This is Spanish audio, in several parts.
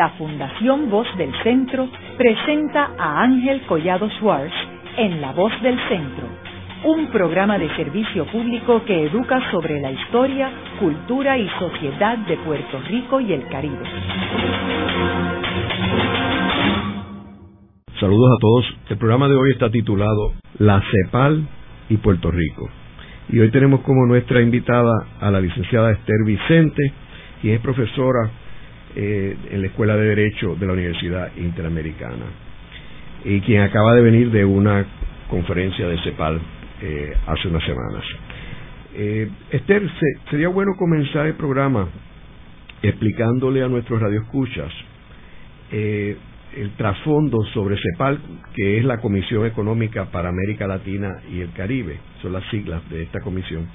la Fundación Voz del Centro presenta a Ángel Collado Schwartz en La Voz del Centro, un programa de servicio público que educa sobre la historia, cultura y sociedad de Puerto Rico y el Caribe. Saludos a todos. El programa de hoy está titulado La CEPAL y Puerto Rico. Y hoy tenemos como nuestra invitada a la licenciada Esther Vicente, quien es profesora eh, en la Escuela de Derecho de la Universidad Interamericana y quien acaba de venir de una conferencia de CEPAL eh, hace unas semanas. Eh, Esther, sería bueno comenzar el programa explicándole a nuestros radioescuchas eh, el trasfondo sobre CEPAL, que es la Comisión Económica para América Latina y el Caribe, son las siglas de esta comisión.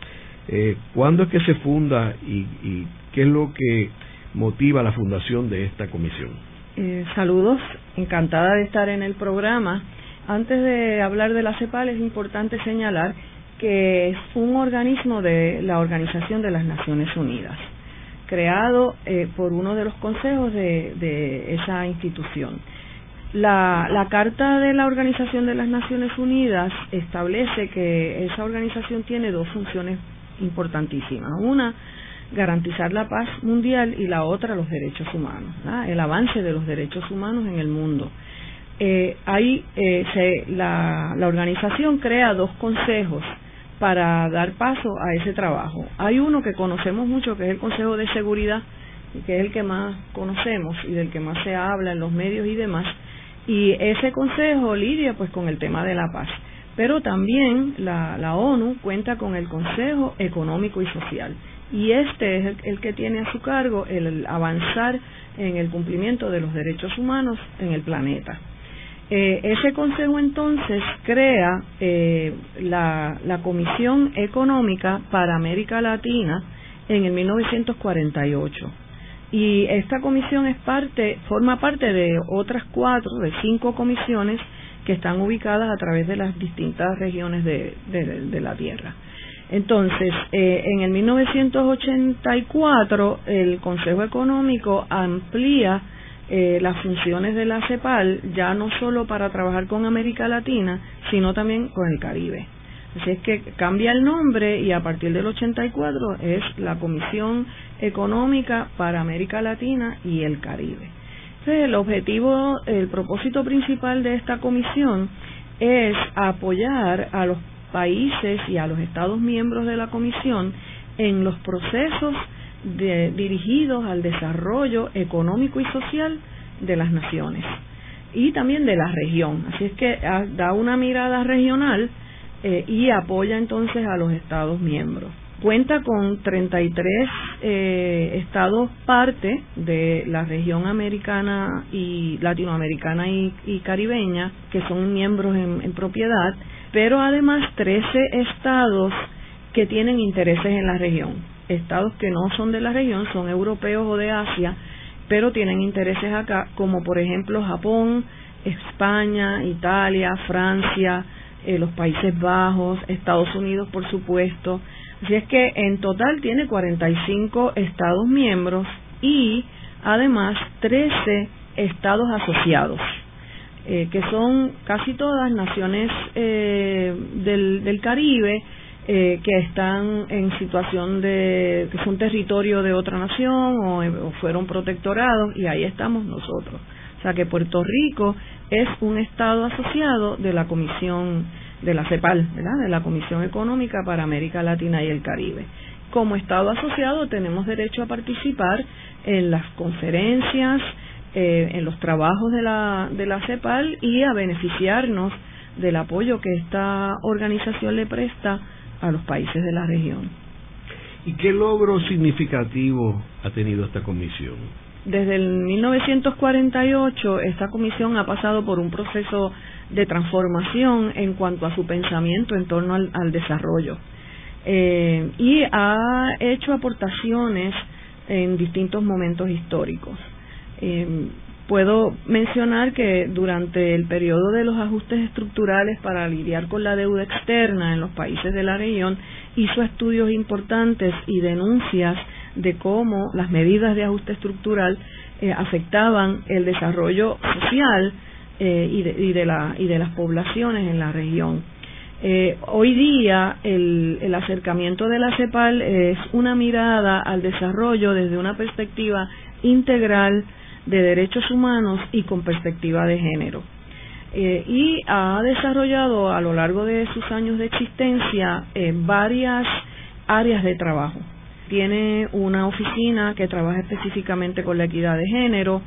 Eh, ¿Cuándo es que se funda y, y qué es lo que motiva la fundación de esta comisión. Eh, saludos, encantada de estar en el programa. Antes de hablar de la CEPAL es importante señalar que es un organismo de la Organización de las Naciones Unidas, creado eh, por uno de los consejos de, esa institución. La, la, Carta de la Organización de las Naciones Unidas establece que esa organización tiene dos funciones importantísimas. Una garantizar la paz mundial y la otra los derechos humanos, el avance de los derechos humanos en el mundo. Eh, ahí eh, la, la organización crea dos consejos para dar paso a ese trabajo. Hay uno que conocemos mucho, que es el Consejo de Seguridad, que es el que más conocemos y del que más se habla en los medios y demás. Y ese consejo lidia pues con el tema de la paz. Pero también la, la ONU cuenta con el Consejo Económico y Social y este es el, que tiene a su cargo el avanzar en el cumplimiento de los derechos humanos en el planeta. Eh, ese consejo entonces crea eh, la, la Comisión Económica para América Latina en el 1948 y esta comisión es parte forma parte de otras cuatro de cinco comisiones que están ubicadas a través de las distintas regiones de, de la tierra entonces, eh, en el 1984, el Consejo Económico amplía eh, las funciones de la CEPAL ya no solo para trabajar con América Latina, sino también con el Caribe. Así es que cambia el nombre y a partir del 84 es la Comisión Económica para América Latina y el Caribe. Entonces, el objetivo, el propósito principal de esta comisión es apoyar a los países y a los Estados miembros de la Comisión en los procesos dirigidos al desarrollo económico y social de las naciones y también de la región. Así es que ah, da una mirada regional eh, y apoya entonces a los Estados miembros. Cuenta con 33 eh, estados parte de la región americana y latinoamericana y, caribeña que son miembros en propiedad pero además 13 estados que tienen intereses en la región. Estados que no son de la región, son europeos o de Asia, pero tienen intereses acá, como por ejemplo Japón, España, Italia, Francia, eh, los Países Bajos, Estados Unidos, por supuesto. Así es que en total tiene 45 estados miembros y además 13 estados asociados. Eh, que son casi todas naciones eh, del, Caribe eh, que están en situación de que son territorio de otra nación o, o, fueron protectorados y ahí estamos nosotros. O sea que Puerto Rico es un estado asociado de la Comisión de la CEPAL, ¿verdad? de la Comisión Económica para América Latina y el Caribe. Como estado asociado tenemos derecho a participar en las conferencias, eh, en los trabajos de la, de la CEPAL y a beneficiarnos del apoyo que esta organización le presta a los países de la región. ¿Y qué logro significativo ha tenido esta comisión? Desde el 1948 esta comisión ha pasado por un proceso de transformación en cuanto a su pensamiento en torno al, desarrollo eh, y ha hecho aportaciones en distintos momentos históricos. Eh, puedo mencionar que durante el periodo de los ajustes estructurales para lidiar con la deuda externa en los países de la región, hizo estudios importantes y denuncias de cómo las medidas de ajuste estructural afectaban el desarrollo social la, y de las poblaciones en la región. Eh, hoy día el, el, acercamiento de la CEPAL es una mirada al desarrollo desde una perspectiva integral de derechos humanos y con perspectiva de género. Eh, y ha desarrollado a lo largo de sus años de existencia eh, varias áreas de trabajo. Tiene una oficina que trabaja específicamente con la equidad de género,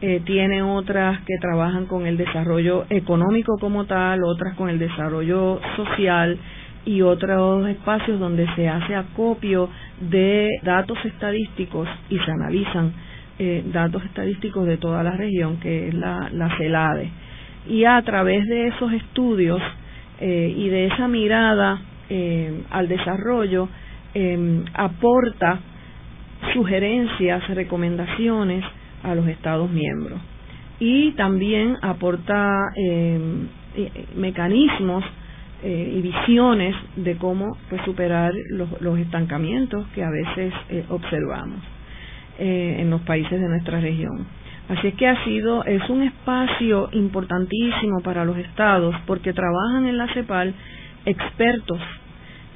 eh, tiene otras que trabajan con el desarrollo económico como tal, otras con el desarrollo social y otros espacios donde se hace acopio de datos estadísticos y se analizan eh, datos estadísticos de toda la región, que es la, la CELADE. Y a través de esos estudios eh, y de esa mirada al desarrollo, aporta sugerencias, recomendaciones, a los Estados miembros. Y también aporta eh, eh, mecanismos eh, y visiones de cómo pues, superar los estancamientos que a veces observamos en los países de nuestra región. Así es que ha sido, es un espacio importantísimo para los estados porque trabajan en la CEPAL expertos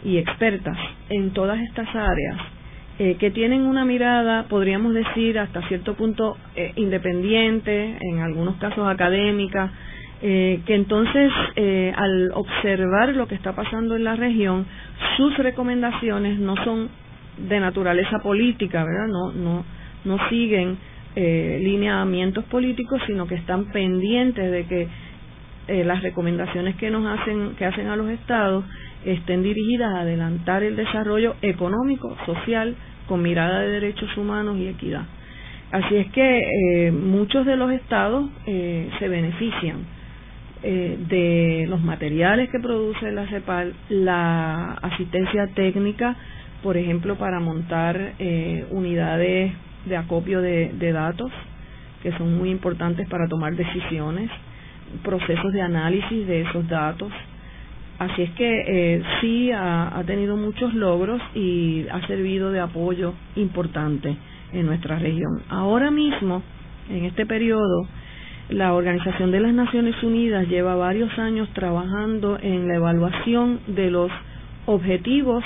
y expertas en todas estas áreas eh, que tienen una mirada, podríamos decir, hasta cierto punto eh, independiente, en algunos casos académica, eh, que entonces al observar lo que está pasando en la región, sus recomendaciones no son de naturaleza política, ¿verdad? No, no, no siguen lineamientos políticos, sino que están pendientes de que las recomendaciones que nos hacen, que hacen a los estados, estén dirigidas a adelantar el desarrollo económico, social, con mirada de derechos humanos y equidad. Así es que eh, muchos de los estados eh, se benefician eh, de los materiales que produce la CEPAL, la asistencia técnica, por ejemplo, para montar unidades de acopio de datos, que son muy importantes para tomar decisiones, procesos de análisis de esos datos, Así es que eh, sí ha, tenido muchos logros y ha servido de apoyo importante en nuestra región. Ahora mismo, en este periodo, la Organización de las Naciones Unidas lleva varios años trabajando en la evaluación de los objetivos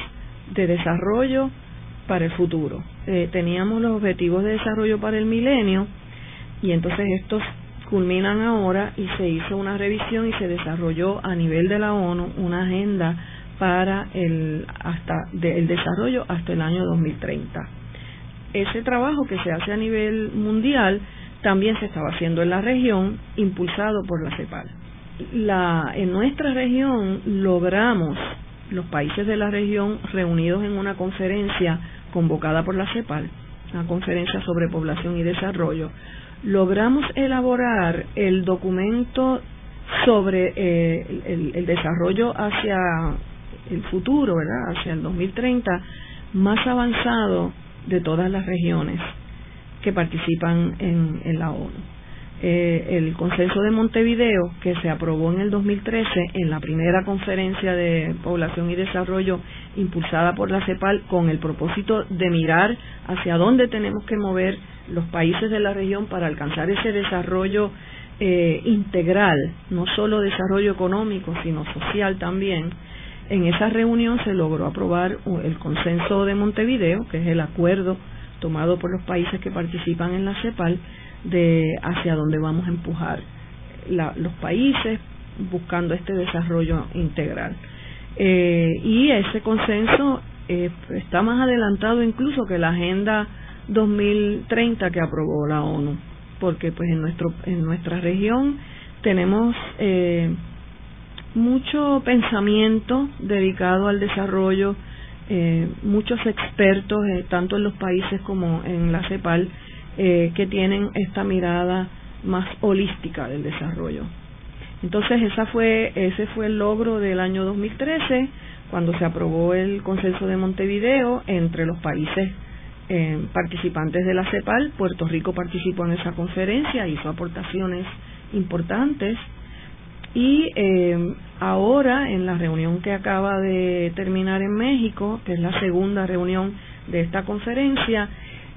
de desarrollo para el futuro. Eh, teníamos los objetivos de desarrollo para el milenio y entonces estos culminan ahora y se hizo una revisión y se desarrolló a nivel de la ONU una agenda para el hasta el desarrollo hasta el año 2030. Ese trabajo que se hace a nivel mundial también se estaba haciendo en la región, impulsado por la CEPAL. La, en nuestra región logramos, los países de la región reunidos en una conferencia convocada por la CEPAL, una conferencia sobre población y desarrollo, logramos elaborar el documento sobre eh, el, desarrollo hacia el futuro, ¿verdad? Hacia el 2030, más avanzado de todas las regiones que participan en, en la ONU. Eh, el consenso de Montevideo, que se aprobó en el 2013 en la primera conferencia de población y desarrollo impulsada por la CEPAL, con el propósito de mirar hacia dónde tenemos que mover los países de la región para alcanzar ese desarrollo eh, integral, no solo desarrollo económico, sino social también. En esa reunión se logró aprobar el consenso de Montevideo, que es el acuerdo tomado por los países que participan en la CEPAL, de hacia dónde vamos a empujar los países buscando este desarrollo integral. Eh, y ese consenso eh, está más adelantado incluso que la Agenda 2030 que aprobó la ONU, porque pues en nuestro en nuestra región tenemos eh, mucho pensamiento dedicado al desarrollo, eh, muchos expertos tanto en los países como en la CEPAL eh, que tienen esta mirada más holística del desarrollo. Entonces esa fue ese fue el logro del año 2013 cuando se aprobó el consenso de Montevideo entre los países eh, participantes de la CEPAL. Puerto Rico participó en esa conferencia, hizo aportaciones importantes y eh, ahora en la reunión que acaba de terminar en México, que es la segunda reunión de esta conferencia,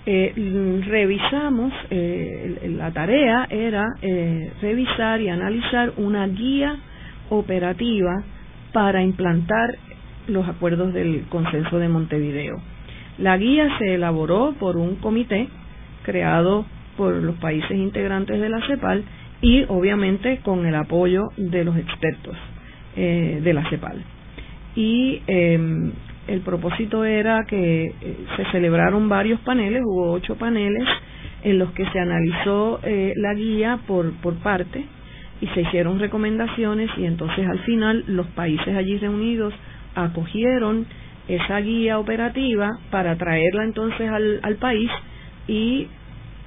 eh, revisamos, eh, la tarea era eh, revisar y analizar una guía operativa para implantar los acuerdos del consenso de Montevideo. La guía se elaboró por un comité creado por los países integrantes de la CEPAL y obviamente con el apoyo de los expertos de la CEPAL. Y em, el propósito era que eh, se celebraron varios paneles, hubo ocho paneles en los que se analizó eh, la guía por, por parte y se hicieron recomendaciones y entonces al final los países allí reunidos acogieron esa guía operativa para traerla entonces al, al país y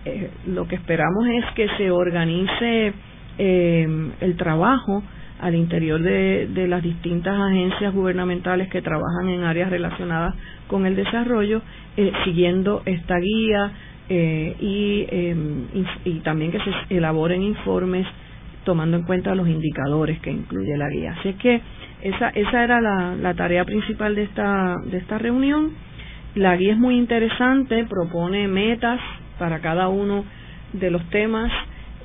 eh, lo que esperamos es que se organice el trabajo al interior de, las distintas agencias gubernamentales que trabajan en áreas relacionadas con el desarrollo, eh, siguiendo esta guía eh, y, em, y, también que se elaboren informes tomando en cuenta los indicadores que incluye la guía. Así es que esa, esa era la, la tarea principal de esta, de esta reunión. La guía es muy interesante, propone metas para cada uno de los temas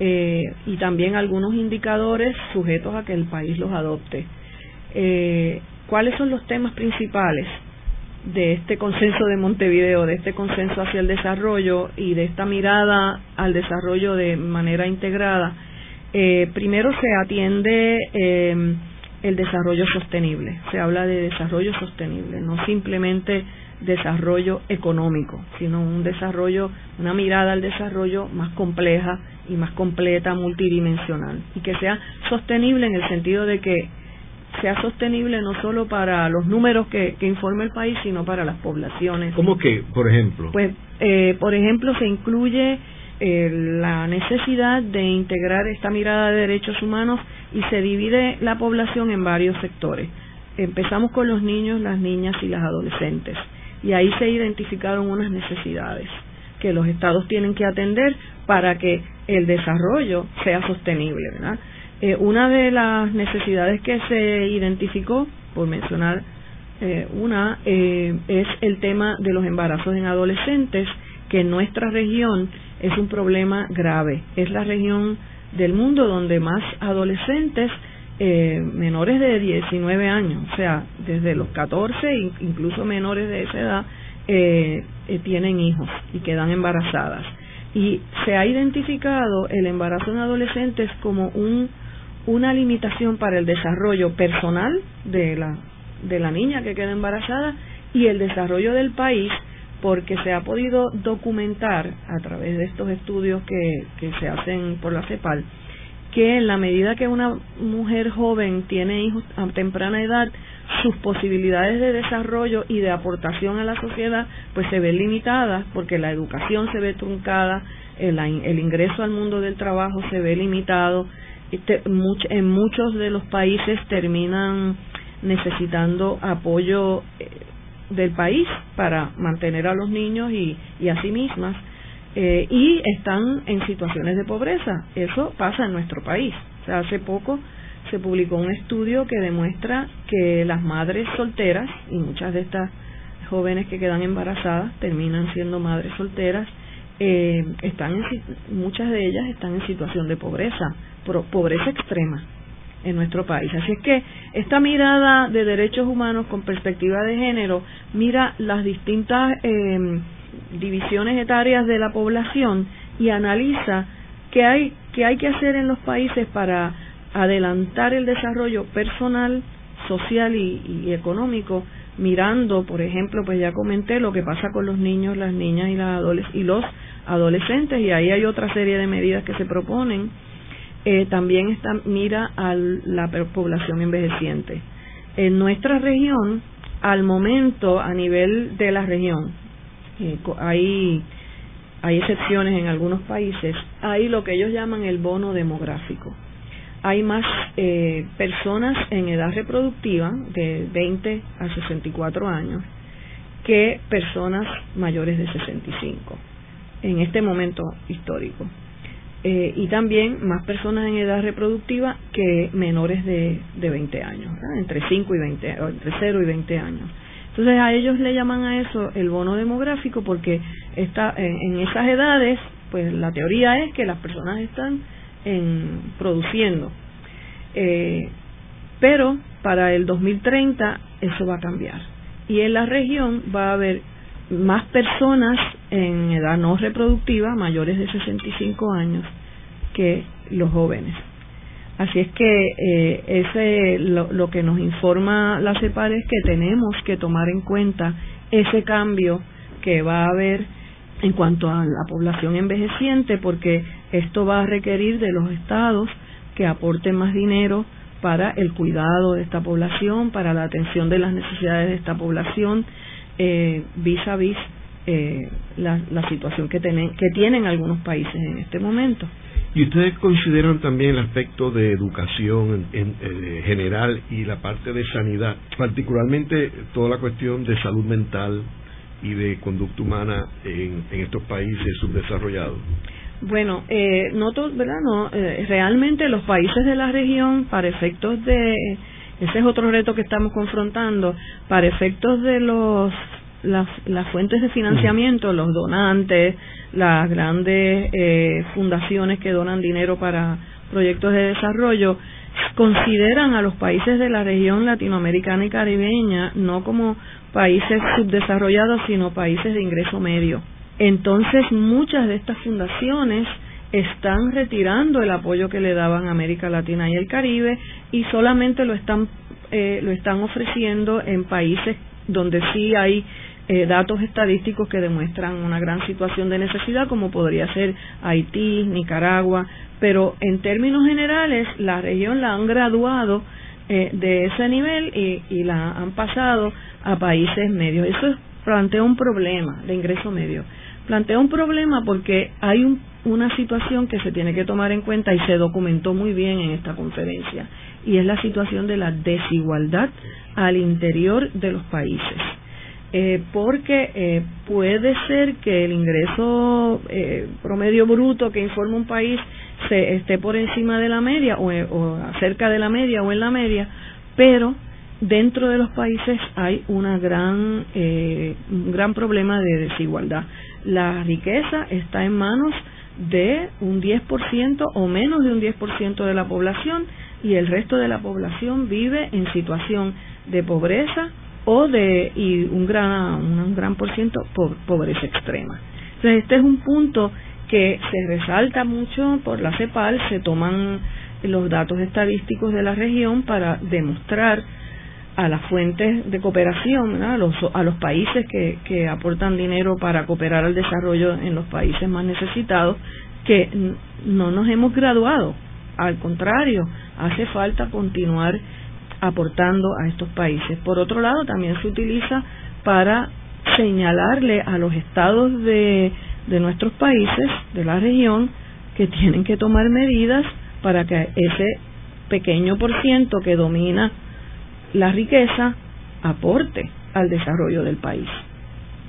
eh, y también algunos indicadores sujetos a que el país los adopte. Eh, ¿Cuáles son los temas principales de este consenso de Montevideo, de este consenso hacia el desarrollo y de esta mirada al desarrollo de manera integrada? Eh, primero se atiende el desarrollo sostenible, se habla de desarrollo sostenible, no simplemente desarrollo económico, sino un desarrollo, una mirada al desarrollo más compleja y más completa, multidimensional, y que sea sostenible en el sentido de que sea sostenible no solo para los números que, que informa el país, sino para las poblaciones. ¿Cómo que, por ejemplo? Pues, eh, por ejemplo, se incluye eh, la necesidad de integrar esta mirada de derechos humanos y se divide la población en varios sectores. Empezamos con los niños, las niñas y las adolescentes y ahí se identificaron unas necesidades que los estados tienen que atender para que el desarrollo sea sostenible. ¿verdad? Eh, una de las necesidades que se identificó, por mencionar eh, una, eh, es el tema de los embarazos en adolescentes, que en nuestra región es un problema grave. Es la región del mundo donde más adolescentes eh, menores de 19 años, o sea, desde los 14, incluso menores de esa edad, eh, eh, tienen hijos y quedan embarazadas. Y se ha identificado el embarazo en adolescentes como un, una limitación para el desarrollo personal de la, de la niña que queda embarazada y el desarrollo del país porque se ha podido documentar a través de estos estudios que, que se hacen por la CEPAL que en la medida que una mujer joven tiene hijos a temprana edad, sus posibilidades de desarrollo y de aportación a la sociedad pues se ven limitadas porque la educación se ve truncada, el, el ingreso al mundo del trabajo se ve limitado, este, en muchos de los países terminan necesitando apoyo eh, del país para mantener a los niños y, y a sí mismas eh, y están en situaciones de pobreza. Eso pasa en nuestro país. Hace poco se publicó un estudio que demuestra que las madres solteras, y muchas de estas jóvenes que quedan embarazadas terminan siendo madres solteras, eh, están muchas de ellas están en situación de pobreza, pobreza extrema en nuestro país. Así es que esta mirada de derechos humanos con perspectiva de género mira las distintas eh, divisiones etarias de la población y analiza qué hay, qué hay que hacer en los países para adelantar el desarrollo personal, social y, económico, mirando, por ejemplo, pues ya comenté lo que pasa con los niños, las niñas y, las y los adolescentes, y ahí hay otra serie de medidas que se proponen. Eh, también está, mira a la población envejeciente. En nuestra región, al momento, a nivel de la región, eh, hay, hay excepciones en algunos países, hay lo que ellos llaman el bono demográfico. Hay más eh, personas en edad reproductiva de 20 a 64 años que personas mayores de 65 en este momento histórico. Eh, y también más personas en edad reproductiva que menores de, de 20 años, entre 5 y 20, entre 0 y 20 años. Entonces a ellos le llaman a eso el bono demográfico porque está en, esas edades, pues la teoría es que las personas están en, produciendo. Eh, pero para el 2030 eso va a cambiar. Y en la región va a haber más personas en edad no reproductiva, mayores de 65 años, que los jóvenes. Así es que eh, ese lo, lo, que nos informa la CEPAL es que tenemos que tomar en cuenta ese cambio que va a haber en cuanto a la población envejeciente, porque esto va a requerir de los estados que aporten más dinero para el cuidado de esta población, para la atención de las necesidades de esta población, eh, vis a vis eh, la, la, situación que, tienen, que tienen algunos países en este momento. ¿Y ustedes consideran también el aspecto de educación en, eh, general y la parte de sanidad, particularmente toda la cuestión de salud mental y de conducta humana en, estos países subdesarrollados? Bueno, eh, no ¿verdad? No, eh, realmente los países de la región, para efectos de, ese es otro reto que estamos confrontando, para efectos de los las, las fuentes de financiamiento, los donantes, las grandes eh, fundaciones que donan dinero para proyectos de desarrollo, consideran a los países de la región latinoamericana y caribeña no como países subdesarrollados, sino países de ingreso medio. Entonces, muchas de estas fundaciones están retirando el apoyo que le daban América Latina y el Caribe y solamente lo están eh, lo están ofreciendo en países donde sí hay eh, datos estadísticos que demuestran una gran situación de necesidad, como podría ser Haití, Nicaragua, pero en términos generales la región la han graduado eh, de ese nivel y, y, la han pasado a países medios. Eso plantea un problema de ingreso medio. Plantea un problema porque hay un, una situación que se tiene que tomar en cuenta y se documentó muy bien en esta conferencia, y es la situación de la desigualdad al interior de los países eh, porque eh, puede ser que el ingreso eh, promedio bruto que informa un país se esté por encima de la media o, o cerca de la media o en la media, pero dentro de los países hay una gran un gran problema de desigualdad. La riqueza está en manos de un 10% o menos de un 10% de la población y el resto de la población vive en situación de pobreza o de y un gran un gran por ciento por pobreza extrema. Entonces este es un punto que se resalta mucho por la CEPAL, se toman los datos estadísticos de la región para demostrar a las fuentes de cooperación, a, los, a los países que, que aportan dinero para cooperar al desarrollo en los países más necesitados, que no nos hemos graduado. Al contrario, hace falta continuar aportando a estos países. Por otro lado, también se utiliza para señalarle a los estados de, de nuestros países, de la región, que tienen que tomar medidas para que ese pequeño por ciento que domina la riqueza aporte al desarrollo del país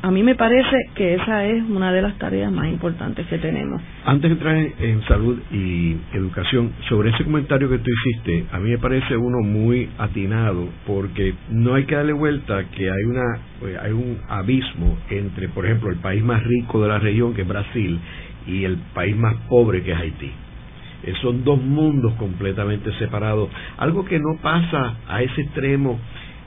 a mí me parece que esa es una de las tareas más importantes que tenemos. Antes de entrar en, salud y educación, sobre ese comentario que tú hiciste, a mí me parece uno muy atinado, porque no hay que darle vuelta que hay una eh, hay un abismo entre, por ejemplo, el país más rico de la región, que es Brasil, y el país más pobre, que es Haití. Eh, son dos mundos completamente separados. Algo que no pasa a ese extremo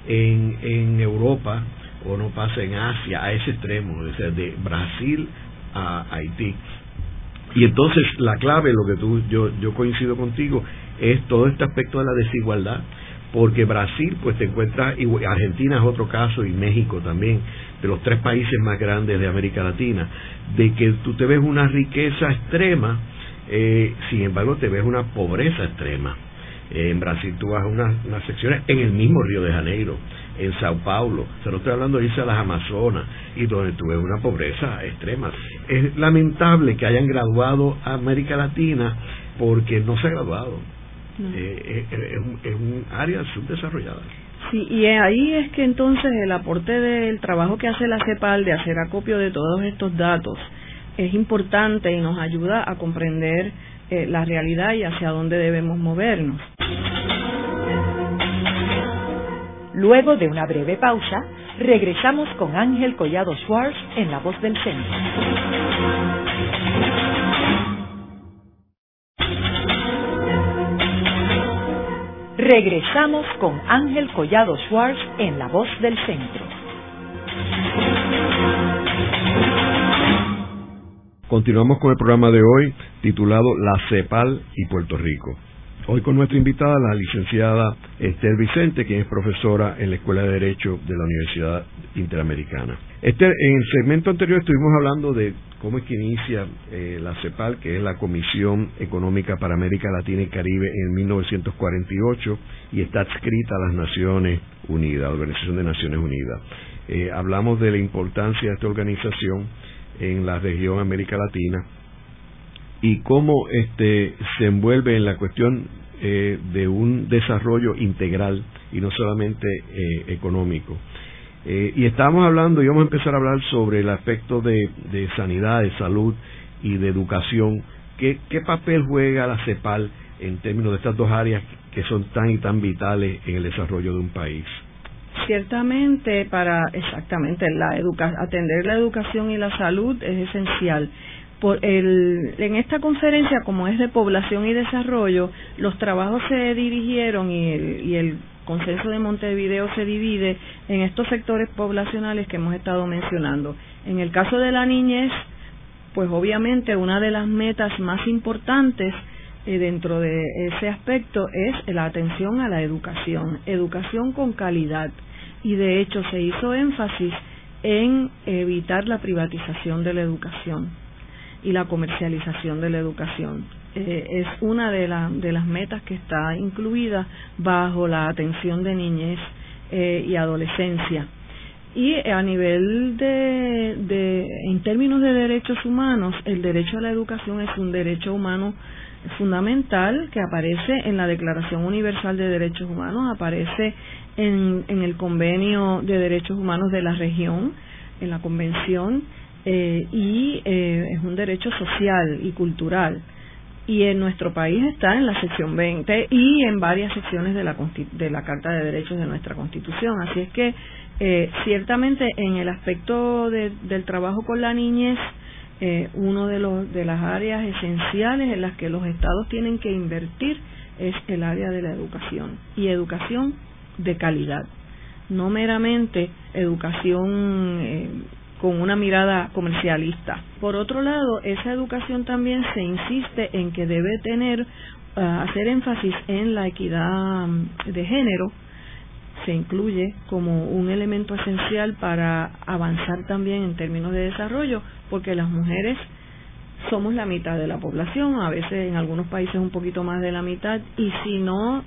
en, en Europa, o no pasa en Asia a ese extremo, o sea, de Brasil a Haití. Y entonces la clave, lo que tú, yo, yo coincido contigo, es todo este aspecto de la desigualdad, porque Brasil, pues te encuentras, y Argentina es otro caso, y México también, de los tres países más grandes de América Latina, de que tú te ves una riqueza extrema, eh, sin embargo te ves una pobreza extrema. En Brasil tú vas a unas, unas secciones en el mismo Río de Janeiro, en Sao Paulo, se lo estoy hablando de irse a las Amazonas, y donde tuve una pobreza extrema. Es lamentable que hayan graduado a América Latina porque no se ha graduado. Eh, eh, es, un, es un área subdesarrollada. Sí, y ahí es que entonces el aporte del trabajo que hace la CEPAL de hacer acopio de todos estos datos es importante y nos ayuda a comprender eh, la realidad y hacia dónde debemos movernos. Luego de una breve pausa, regresamos con Ángel Collado Schwartz en La Voz del Centro. Regresamos con Ángel Collado Schwartz en La Voz del Centro. Continuamos con el programa de hoy titulado La CEPAL y Puerto Rico. Hoy con nuestra invitada, la licenciada Esther Vicente, quien es profesora en la Escuela de Derecho de la Universidad Interamericana. Esther, en el segmento anterior estuvimos hablando de cómo es que inicia eh, la CEPAL, que es la Comisión Económica para América Latina y Caribe en 1948 y está adscrita a las Naciones Unidas, la Organización de Naciones Unidas. Eh, hablamos de la importancia de esta organización en la región América Latina y cómo este se envuelve en la cuestión eh, de un desarrollo integral y no solamente eh, económico. Eh, y estamos hablando, y vamos a empezar a hablar sobre el aspecto de, de sanidad, de salud y de educación. ¿Qué, ¿Qué papel juega la CEPAL en términos de estas dos áreas que son tan y tan vitales en el desarrollo de un país? Ciertamente, para exactamente la educa atender la educación y la salud es esencial. Por el, en esta conferencia, como es de población y desarrollo, los trabajos se dirigieron y el, y el consenso de Montevideo se divide en estos sectores poblacionales que hemos estado mencionando. En el caso de la niñez, pues obviamente una de las metas más importantes eh, dentro de ese aspecto es la atención a la educación, educación con calidad. Y de hecho se hizo énfasis en evitar la privatización de la educación y la comercialización de la educación. Eh, es una de, de las metas que está incluida bajo la atención de niñez eh, y adolescencia. Y a nivel de, de, en términos de derechos humanos, el derecho a la educación es un derecho humano fundamental que aparece en la Declaración Universal de Derechos Humanos, aparece en, en el Convenio de Derechos Humanos de la región, en la Convención, eh, y eh, es un derecho social y cultural. Y en nuestro país está en la sección 20 y en varias secciones de la, de la Carta de Derechos de nuestra Constitución. Así es que, eh, ciertamente, en el aspecto del trabajo con la niñez, eh, uno de, los, de las áreas esenciales en las que los estados tienen que invertir es el área de la educación y educación de calidad, no meramente educación eh, con una mirada comercialista. Por otro lado, esa educación también se insiste en que debe tener, ah, hacer énfasis en la equidad mm, de género, se incluye como un elemento esencial para avanzar también en términos de desarrollo, porque las mujeres somos la mitad de la población, a veces en algunos países un poquito más de la mitad, y si no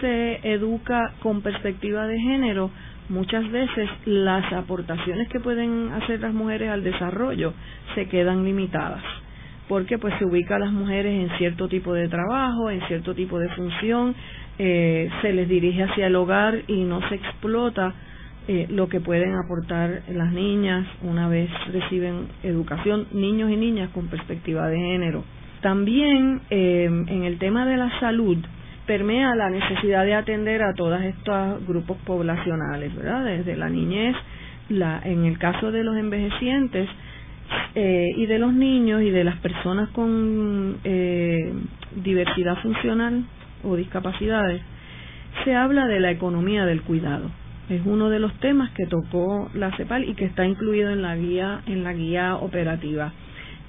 se educa con perspectiva de género, muchas veces las aportaciones que pueden hacer las mujeres al desarrollo se quedan limitadas porque pues se ubica a las mujeres en cierto tipo de trabajo, en cierto tipo de función, eh, se les dirige hacia el hogar y no se explota eh, lo que pueden aportar las niñas una vez reciben educación, niños y niñas con perspectiva de género. También eh, en el tema de la salud, permea la necesidad de atender a todos estos grupos poblacionales, ¿verdad? Desde la niñez, la, en el caso de los envejecientes eh, y de los niños y de las personas con eh, diversidad funcional o discapacidades, se habla de la economía del cuidado. Es uno de los temas que tocó la CEPAL y que está incluido en la guía en la guía operativa.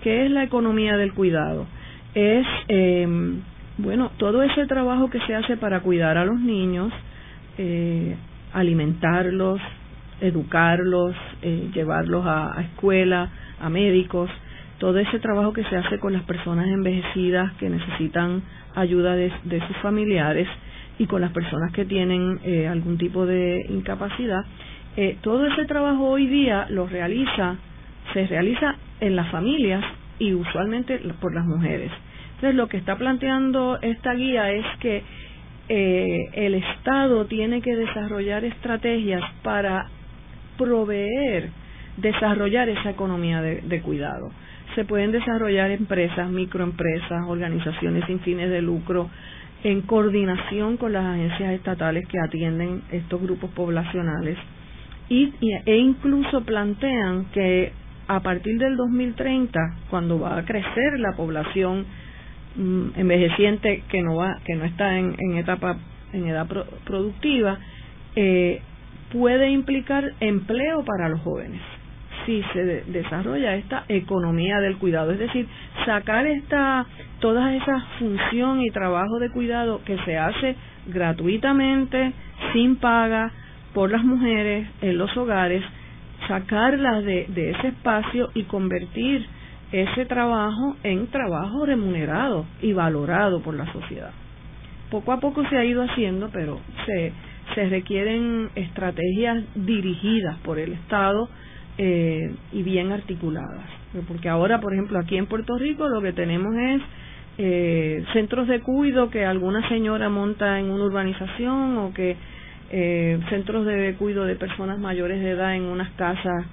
¿Qué es la economía del cuidado? Es eh, bueno, todo ese trabajo que se hace para cuidar a los niños, eh, alimentarlos, educarlos, eh, llevarlos a, escuela, a médicos, todo ese trabajo que se hace con las personas envejecidas que necesitan ayuda de, sus familiares y con las personas que tienen eh, algún tipo de incapacidad, eh, todo ese trabajo hoy día lo realiza, se realiza en las familias y usualmente por las mujeres. Entonces, lo que está planteando esta guía es que eh, el Estado tiene que desarrollar estrategias para proveer, desarrollar esa economía de, cuidado. Se pueden desarrollar empresas, microempresas, organizaciones sin fines de lucro, en coordinación con las agencias estatales que atienden estos grupos poblacionales y, e incluso plantean que a partir del 2030, cuando va a crecer la población mm, envejeciente que no va, que no está en, etapa, en edad productiva, eh, puede implicar empleo para los jóvenes. Si se desarrolla esta economía del cuidado, es decir, sacar esta toda esa función y trabajo de cuidado que se hace gratuitamente, sin paga, por las mujeres en los hogares, sacarlas de, de ese espacio y convertir ese trabajo en trabajo remunerado y valorado por la sociedad. Poco a poco se ha ido haciendo, pero se, se requieren estrategias dirigidas por el Estado eh, y bien articuladas. Porque ahora, por ejemplo, aquí en Puerto Rico lo que tenemos es eh, centros de cuido que alguna señora monta en una urbanización o que eh, centros de cuido de personas mayores de edad en unas casas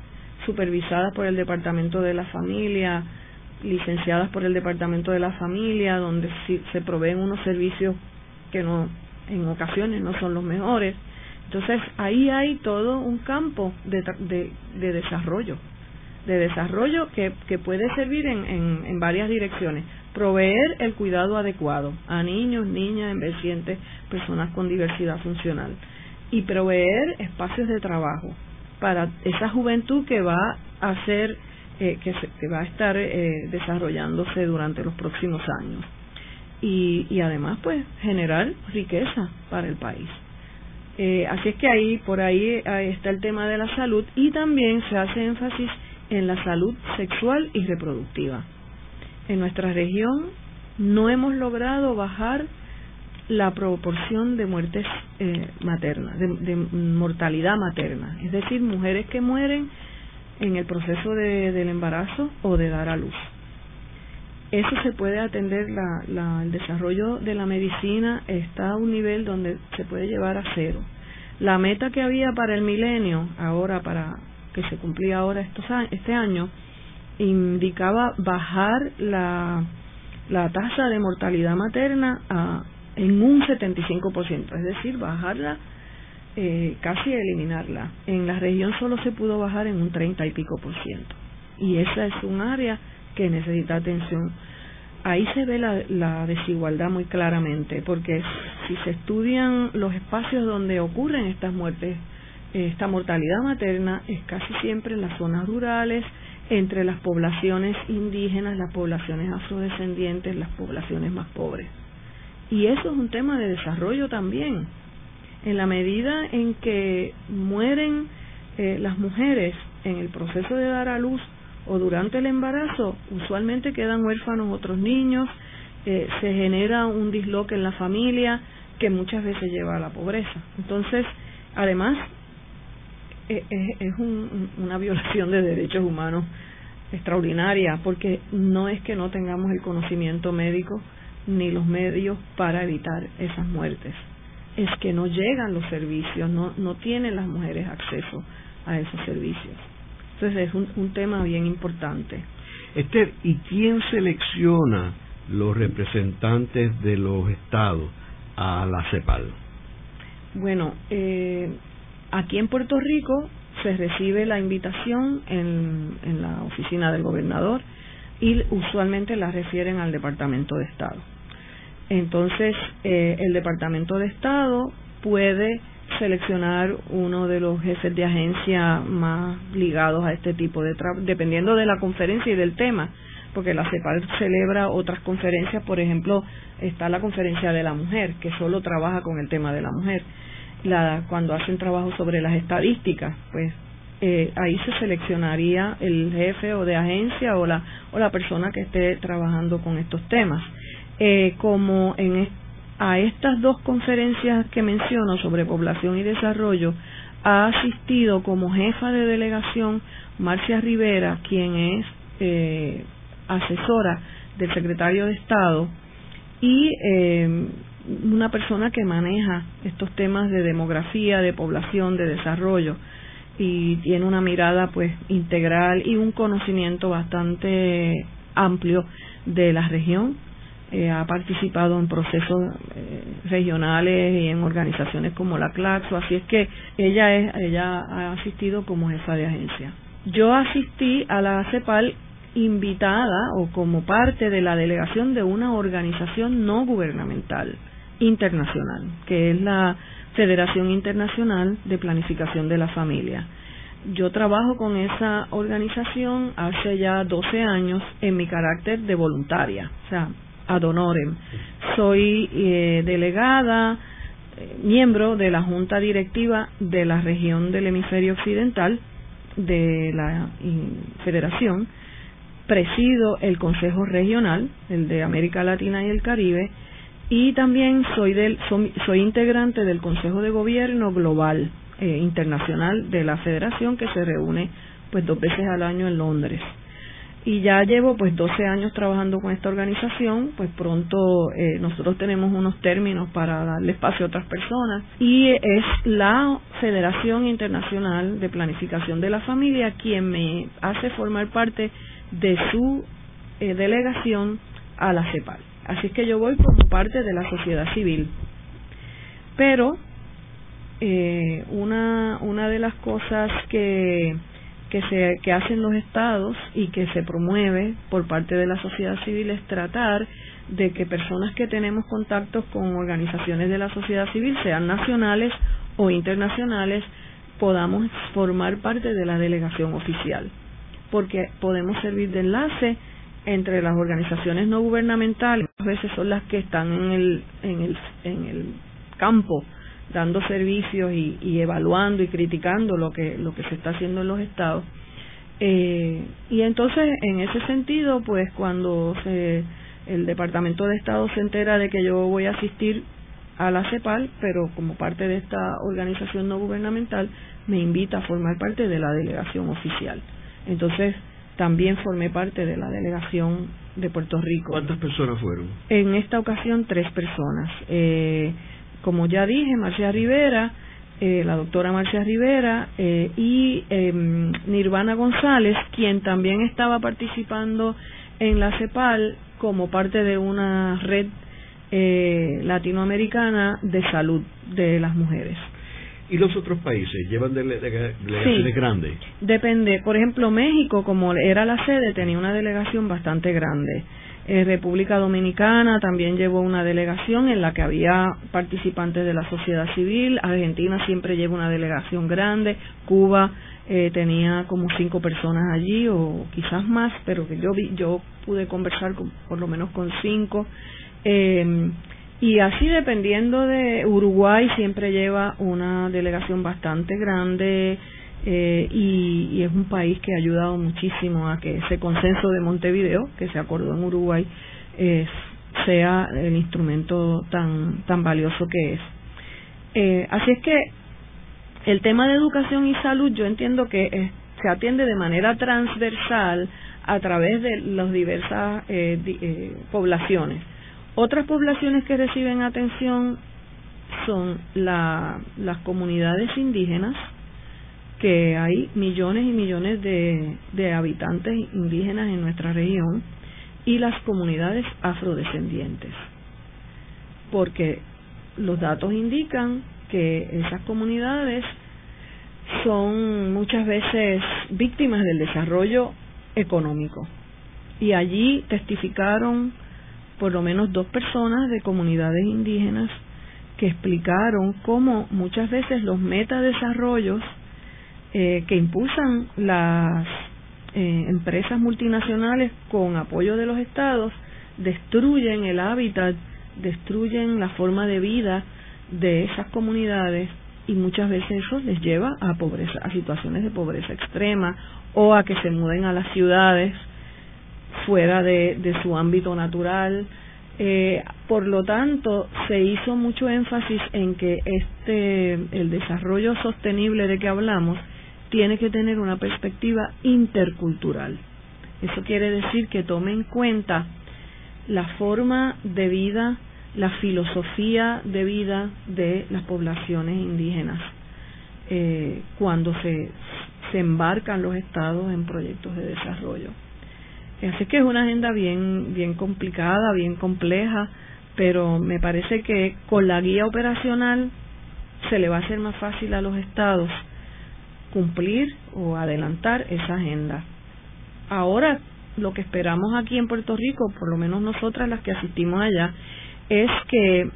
supervisadas por el Departamento de la Familia, licenciadas por el Departamento de la Familia, donde se proveen unos servicios que no en ocasiones no son los mejores. Entonces ahí hay todo un campo de, de, desarrollo, de desarrollo que, puede servir en, en, en, varias direcciones. Proveer el cuidado adecuado a niños, niñas, envejecientes, personas con diversidad funcional. Y proveer espacios de trabajo para esa juventud que va a ser, eh, que, que va a estar eh, desarrollándose durante los próximos años. Y, y además, pues, generar riqueza para el país. Eh, así es que ahí, por ahí, está el tema de la salud y también se hace énfasis en la salud sexual y reproductiva. En nuestra región no hemos logrado bajar la proporción de muertes eh, maternas, de, mortalidad materna, es decir, mujeres que mueren en el proceso de, del embarazo o de dar a luz. Eso se puede atender, la, el desarrollo de la medicina está a un nivel donde se puede llevar a cero. La meta que había para el milenio, ahora para que se cumplía ahora estos, este año, indicaba bajar la, la tasa de mortalidad materna a, en un 75%, es decir, bajarla eh, casi eliminarla. En la región solo se pudo bajar en un 30 y pico por ciento. Y esa es un área que necesita atención. Ahí se ve la, desigualdad muy claramente, porque si se estudian los espacios donde ocurren estas muertes, esta mortalidad materna es casi siempre en las zonas rurales, entre las poblaciones indígenas, las poblaciones afrodescendientes, las poblaciones más pobres. Y eso es un tema de desarrollo también. En la medida en que mueren eh, las mujeres en el proceso de dar a luz o durante el embarazo, usualmente quedan huérfanos otros niños, eh, se genera un disloque en la familia que muchas veces lleva a la pobreza. Entonces, además, e, e, es, una violación de derechos humanos extraordinaria, porque no es que no tengamos el conocimiento médico ni los medios para evitar esas muertes, es que no llegan los servicios, no, no tienen las mujeres acceso a esos servicios. Entonces es un, tema bien importante. Esther, ¿y quién selecciona los representantes de los estados a la CEPAL? Bueno, eh, aquí en Puerto Rico se recibe la invitación en, en la oficina del gobernador y usualmente la refieren al Departamento de Estado. Entonces, eh, el Departamento de Estado puede seleccionar uno de los jefes de agencia más ligados a este tipo de trabajo, dependiendo de la conferencia y del tema, porque la CEPAL celebra otras conferencias, por ejemplo, está la conferencia de la mujer, que solo trabaja con el tema de la mujer. La, cuando hacen trabajo sobre las estadísticas, pues eh, ahí se seleccionaría el jefe o de agencia o la, o la persona que esté trabajando con estos temas. Eh, como en a estas dos conferencias que menciono sobre población y desarrollo ha asistido como jefa de delegación Marcia Rivera, quien es eh, asesora del secretario de Estado y eh, una persona que maneja estos temas de demografía, de población, de desarrollo y tiene una mirada pues integral y un conocimiento bastante amplio de la región eh, ha participado en procesos eh, regionales y en organizaciones como la Claxo, así es que ella es, ella ha asistido como jefa de agencia. Yo asistí a la CEPAL invitada o como parte de la delegación de una organización no gubernamental internacional, que es la Federación Internacional de Planificación de la Familia. Yo trabajo con esa organización hace ya 12 años en mi carácter de voluntaria, o sea, ad honorem. Soy eh, delegada, eh, miembro de la Junta Directiva de la región del hemisferio occidental de la Federación, presido el Consejo Regional, el de América Latina y el Caribe, y también soy, del, soy, integrante del Consejo de Gobierno Global eh, Internacional de la Federación que se reúne pues dos veces al año en Londres y ya llevo pues 12 años trabajando con esta organización, pues pronto eh, nosotros tenemos unos términos para darle espacio a otras personas y es la Federación Internacional de Planificación de la Familia quien me hace formar parte de su eh, delegación a la CEPAL. Así es que yo voy como parte de la sociedad civil. Pero eh, una, una de las cosas que que, se, que hacen los estados y que se promueve por parte de la sociedad civil es tratar de que personas que tenemos contactos con organizaciones de la sociedad civil, sean nacionales o internacionales, podamos formar parte de la delegación oficial, porque podemos servir de enlace entre las organizaciones no gubernamentales, a veces son las que están en el, en el, en el campo dando servicios y, evaluando y criticando lo que lo que se está haciendo en los estados eh, y entonces en ese sentido pues cuando se, el departamento de estado se entera de que yo voy a asistir a la CEPAL pero como parte de esta organización no gubernamental me invita a formar parte de la delegación oficial entonces también formé parte de la delegación de Puerto Rico. ¿Cuántas personas fueron? En esta ocasión tres personas. Eh, como ya dije, Marcia Rivera, eh, la doctora Marcia Rivera eh, y em, Nirvana González, quien también estaba participando en la CEPAL como parte de una red eh, latinoamericana de salud de las mujeres. ¿Y los otros países llevan delegaciones grandes? Depende. Por ejemplo, México, como era la sede, tenía una delegación bastante grande. Eh, República Dominicana también llevó una delegación en la que había participantes de la sociedad civil. Argentina siempre lleva una delegación grande. Cuba eh, tenía como cinco personas allí o quizás más, pero que yo vi, yo pude conversar con, por lo menos con cinco. Eh, y así dependiendo de Uruguay siempre lleva una delegación bastante grande. Eh, y, es un país que ha ayudado muchísimo a que ese consenso de Montevideo, que se acordó en Uruguay, eh, sea el instrumento tan, tan valioso que es. Eh, así es que el tema de educación y salud yo entiendo que se atiende de manera transversal a través de las diversas poblaciones. Otras poblaciones que reciben atención son la, las comunidades indígenas, que hay millones y millones de, habitantes indígenas en nuestra región y las comunidades afrodescendientes, porque los datos indican que esas comunidades son muchas veces víctimas del desarrollo económico. Y allí testificaron por lo menos dos personas de comunidades indígenas que explicaron cómo muchas veces los metadesarrollos eh, que impulsan las eh, empresas multinacionales con apoyo de los estados destruyen el hábitat, destruyen la forma de vida de esas comunidades y muchas veces eso les lleva a pobreza, a situaciones de pobreza extrema o a que se muden a las ciudades fuera de, de su ámbito natural. Eh, por lo tanto, se hizo mucho énfasis en que este el desarrollo sostenible de que hablamos tiene que tener una perspectiva intercultural. Eso quiere decir que tome en cuenta la forma de vida, la filosofía de vida de las poblaciones indígenas eh, cuando se, se embarcan los estados en proyectos de desarrollo. Así que es una agenda bien, bien complicada, bien compleja, pero me parece que con la guía operacional se le va a hacer más fácil a los estados cumplir o adelantar esa agenda. Ahora, lo que esperamos aquí en Puerto Rico, por lo menos nosotras las que asistimos allá, es que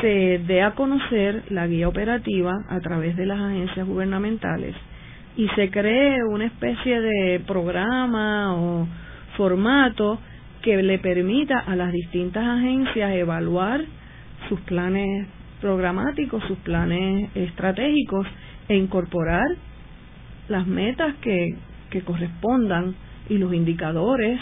se dé a conocer la guía operativa a través de las agencias gubernamentales y se cree una especie de programa o formato que le permita a las distintas agencias evaluar sus planes programáticos, sus planes estratégicos e incorporar las metas que, que correspondan y los indicadores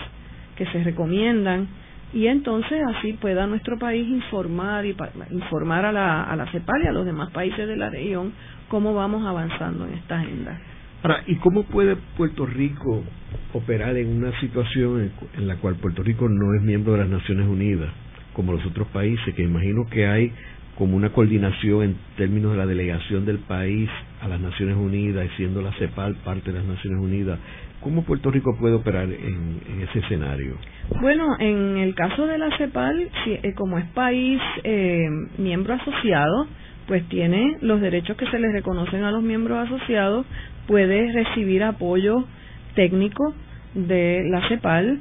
que se recomiendan y entonces así pueda nuestro país informar y informar a la, a la CEPAL y a los demás países de la región cómo vamos avanzando en esta agenda. Ahora, ¿y cómo puede Puerto Rico operar en una situación en la cual Puerto Rico no es miembro de las Naciones Unidas, como los otros países, que imagino que hay como una coordinación en términos de la delegación del país a las Naciones Unidas y siendo la CEPAL parte de las Naciones Unidas? ¿Cómo Puerto Rico puede operar en, ese escenario? Bueno, en el caso de la CEPAL, eh, como es país eh, miembro asociado, pues tiene los derechos que se les reconocen a los miembros asociados, puede recibir apoyo técnico de la CEPAL,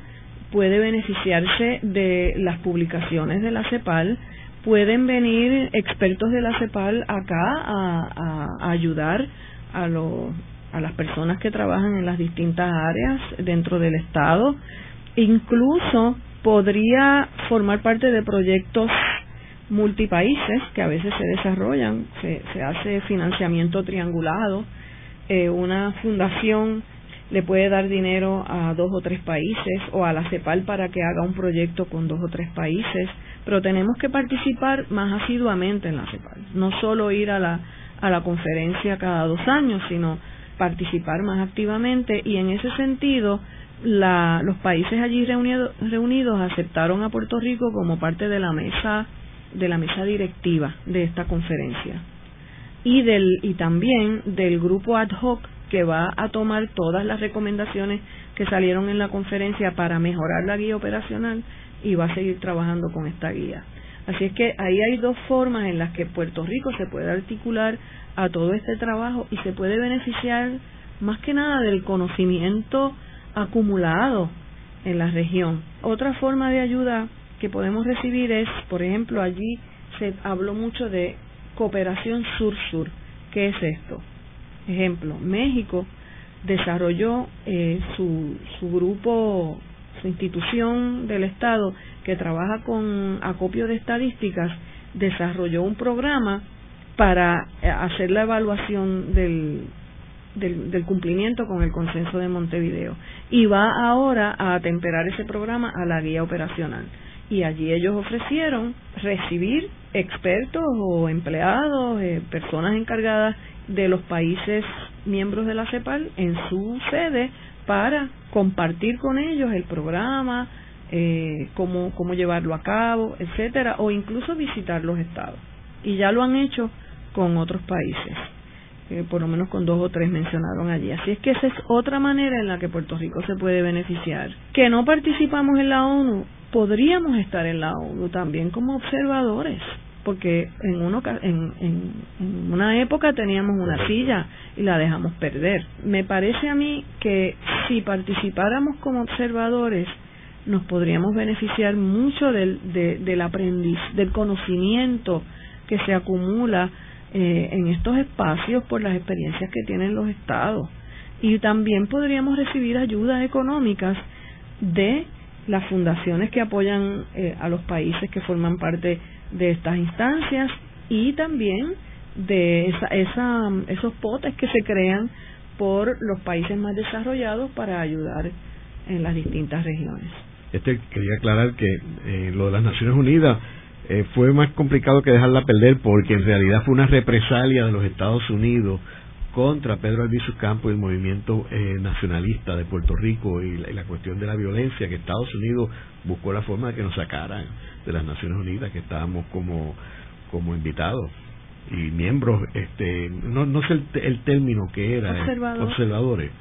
puede beneficiarse de las publicaciones de la CEPAL, pueden venir expertos de la CEPAL acá a, ayudar a los a las personas que trabajan en las distintas áreas dentro del Estado. Incluso podría formar parte de proyectos multipaíses que a veces se desarrollan, se, se hace financiamiento triangulado, eh, una fundación le puede dar dinero a dos o tres países o a la CEPAL para que haga un proyecto con dos o tres países, pero tenemos que participar más asiduamente en la CEPAL, no solo ir a la, a la conferencia cada dos años, sino participar más activamente. Y en ese sentido la, los países allí reunido, reunidos aceptaron a Puerto Rico como parte de la mesa de la mesa directiva de esta conferencia. Y del y también del grupo ad hoc que va a tomar todas las recomendaciones que salieron en la conferencia para mejorar la guía operacional y va a seguir trabajando con esta guía. Así es que ahí hay dos formas en las que Puerto Rico se puede articular a todo este trabajo y se puede beneficiar más que nada del conocimiento acumulado en la región. Otra forma de ayuda que podemos recibir es, por ejemplo, allí se habló mucho de cooperación sur-sur. ¿Qué es esto? Ejemplo, México desarrolló eh, su, su grupo, institución del Estado que trabaja con acopio de estadísticas, desarrolló un programa para eh, hacer la evaluación del, del, cumplimiento con el consenso de Montevideo. Y va ahora a atemperar ese programa a la guía operacional. Y allí ellos ofrecieron recibir expertos o empleados, eh, personas encargadas de los países miembros de la CEPAL en su sede para compartir con ellos el programa, eh, cómo, cómo llevarlo a cabo, etcétera, o incluso visitar los estados. Y ya lo han hecho con otros países, por lo menos con dos o tres mencionaron allí. Así es que esa es otra manera en la que Puerto Rico se puede beneficiar. Que no participamos en la ONU, podríamos estar en la ONU también como observadores porque en, uno, en, en, una época teníamos una silla y la dejamos perder. Me parece a mí que si participáramos como observadores nos podríamos beneficiar mucho del, del aprendiz, del conocimiento que se acumula eh, en estos espacios por las experiencias que tienen los estados. Y también podríamos recibir ayudas económicas de las fundaciones que apoyan eh, a los países que forman parte de estas instancias y también de esa, esa, esos potes que se crean por los países más desarrollados para ayudar en las distintas regiones. Este quería aclarar que eh, lo de las Naciones Unidas eh, fue más complicado que dejarla perder porque en realidad fue una represalia de los Estados Unidos contra Pedro Albizu Campo y el movimiento eh, nacionalista de Puerto Rico y la, cuestión de la violencia que Estados Unidos buscó la forma de que nos sacaran de las Naciones Unidas que estábamos como como invitados y miembros este no no sé el, término que era observadores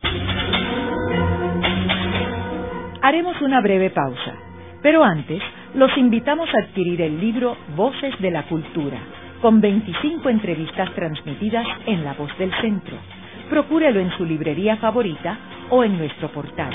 Haremos una breve pausa, pero antes los invitamos a adquirir el libro Voces de la Cultura, con 25 entrevistas transmitidas en La Voz del Centro. Procúrelo en su librería favorita o en nuestro portal.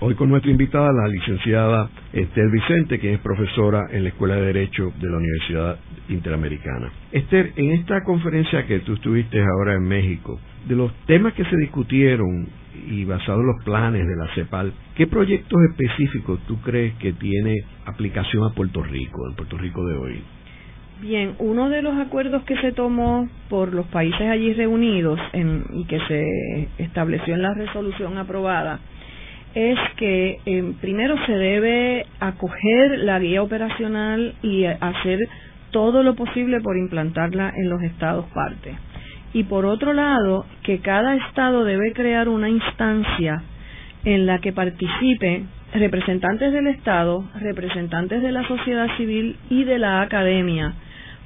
Hoy con nuestra invitada, la licenciada Esther Vicente, que es profesora en la Escuela de Derecho de la Universidad Interamericana. Esther, en esta conferencia que tú estuviste ahora en México, de los temas que se discutieron y basados en los planes de la CEPAL, ¿qué proyectos específicos tú crees que tiene aplicación a Puerto Rico, al Puerto Rico de hoy? Bien, uno de los acuerdos que se tomó por los países allí reunidos y que se estableció en la resolución aprobada es que eh, primero se debe acoger la guía operacional y hacer todo lo posible por implantarla en los estados parte. Y por otro lado, que cada estado debe crear una instancia en la que participen representantes del Estado, representantes de la sociedad civil y de la academia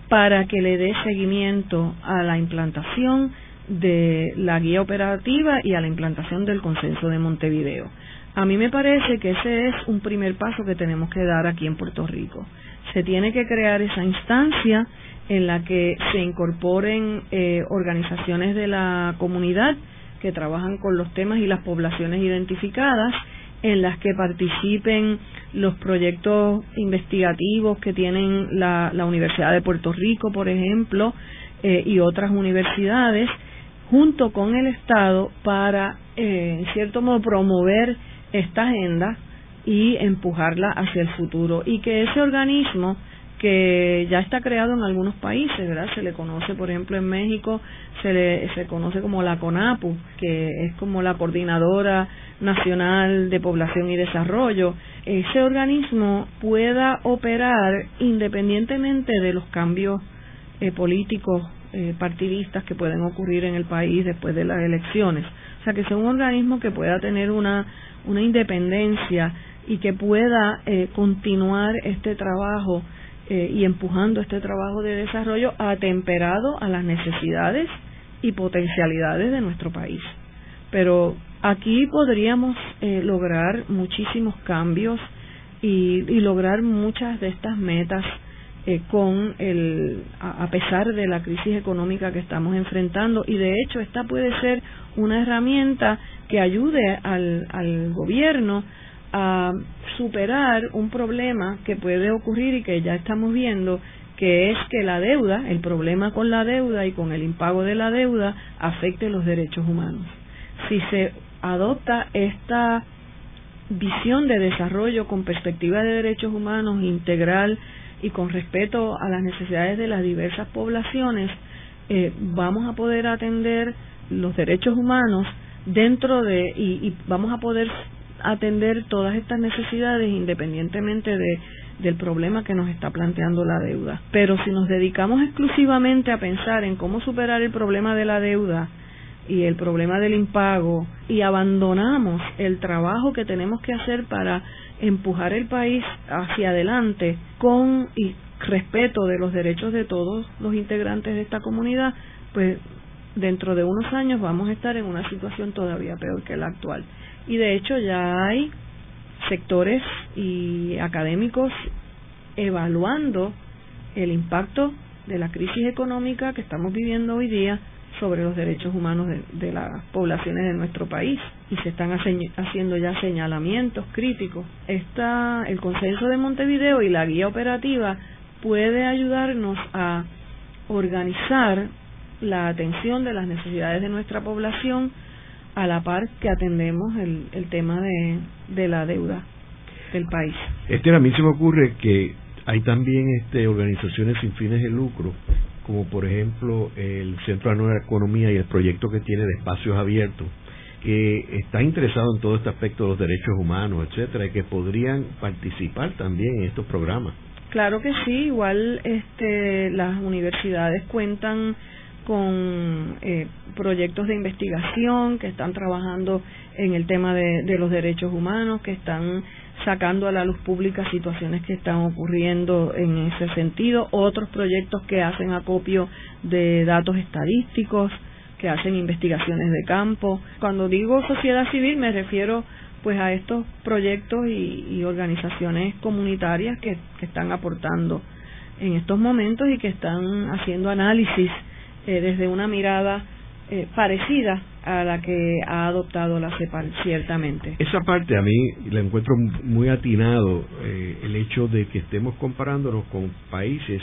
para que le dé seguimiento a la implantación de la guía operativa y a la implantación del consenso de Montevideo. A mí me parece que ese es un primer paso que tenemos que dar aquí en Puerto Rico. Se tiene que crear esa instancia en la que se incorporen eh, organizaciones de la comunidad que trabajan con los temas y las poblaciones identificadas, en las que participen los proyectos investigativos que tienen la, Universidad de Puerto Rico, por ejemplo, eh, y otras universidades, junto con el Estado para, eh, en cierto modo, promover esta agenda y empujarla hacia el futuro y que ese organismo que ya está creado en algunos países, ¿verdad? Se le conoce, por ejemplo, en México se le se conoce como la CONAPU, que es como la Coordinadora Nacional de Población y Desarrollo. Ese organismo pueda operar independientemente de los cambios eh, políticos eh, partidistas que pueden ocurrir en el país después de las elecciones. O sea, que sea un organismo que pueda tener una una independencia y que pueda eh, continuar este trabajo eh, y empujando este trabajo de desarrollo atemperado a las necesidades y potencialidades de nuestro país. Pero aquí podríamos eh, lograr muchísimos cambios y, y, lograr muchas de estas metas con el a, a pesar de la crisis económica que estamos enfrentando y de hecho esta puede ser una herramienta que ayude al, gobierno a superar un problema que puede ocurrir y que ya estamos viendo, que es que la deuda, el problema con la deuda y con el impago de la deuda afecte los derechos humanos. Si se adopta esta visión de desarrollo con perspectiva de derechos humanos integral y con respeto a las necesidades de las diversas poblaciones, eh, vamos a poder atender los derechos humanos dentro de y, vamos a poder atender todas estas necesidades independientemente de del problema que nos está planteando la deuda. Pero si nos dedicamos exclusivamente a pensar en cómo superar el problema de la deuda y el problema del impago y abandonamos el trabajo que tenemos que hacer para empujar el país hacia adelante con y respeto de los derechos de todos los integrantes de esta comunidad, pues dentro de unos años vamos a estar en una situación todavía peor que la actual. Y de hecho ya hay sectores y académicos evaluando el impacto de la crisis económica que estamos viviendo hoy día sobre los derechos humanos de, las poblaciones de nuestro país y se están haciendo ya señalamientos críticos. Esta, el consenso de Montevideo y la guía operativa puede ayudarnos a organizar la atención de las necesidades de nuestra población a la par que atendemos el, el tema de, de la deuda del país. Este a mí se me ocurre que hay también este organizaciones sin fines de lucro como por ejemplo el Centro de Nueva Economía y el proyecto que tiene de espacios abiertos, que está interesado en todo este aspecto de los derechos humanos, etcétera, y que podrían participar también en estos programas. Claro que sí, igual este, las universidades cuentan con eh, proyectos de investigación que están trabajando en el tema de, de los derechos humanos, que están sacando a la luz pública situaciones que están ocurriendo en ese sentido, otros proyectos que hacen acopio de datos estadísticos, que hacen investigaciones de campo. Cuando digo sociedad civil me refiero pues a estos proyectos y, organizaciones comunitarias que, están aportando en estos momentos y que están haciendo análisis eh, desde una mirada eh, parecida a la que ha adoptado la CEPAL, ciertamente. Esa parte a mí la encuentro muy atinado, eh, el hecho de que estemos comparándonos con países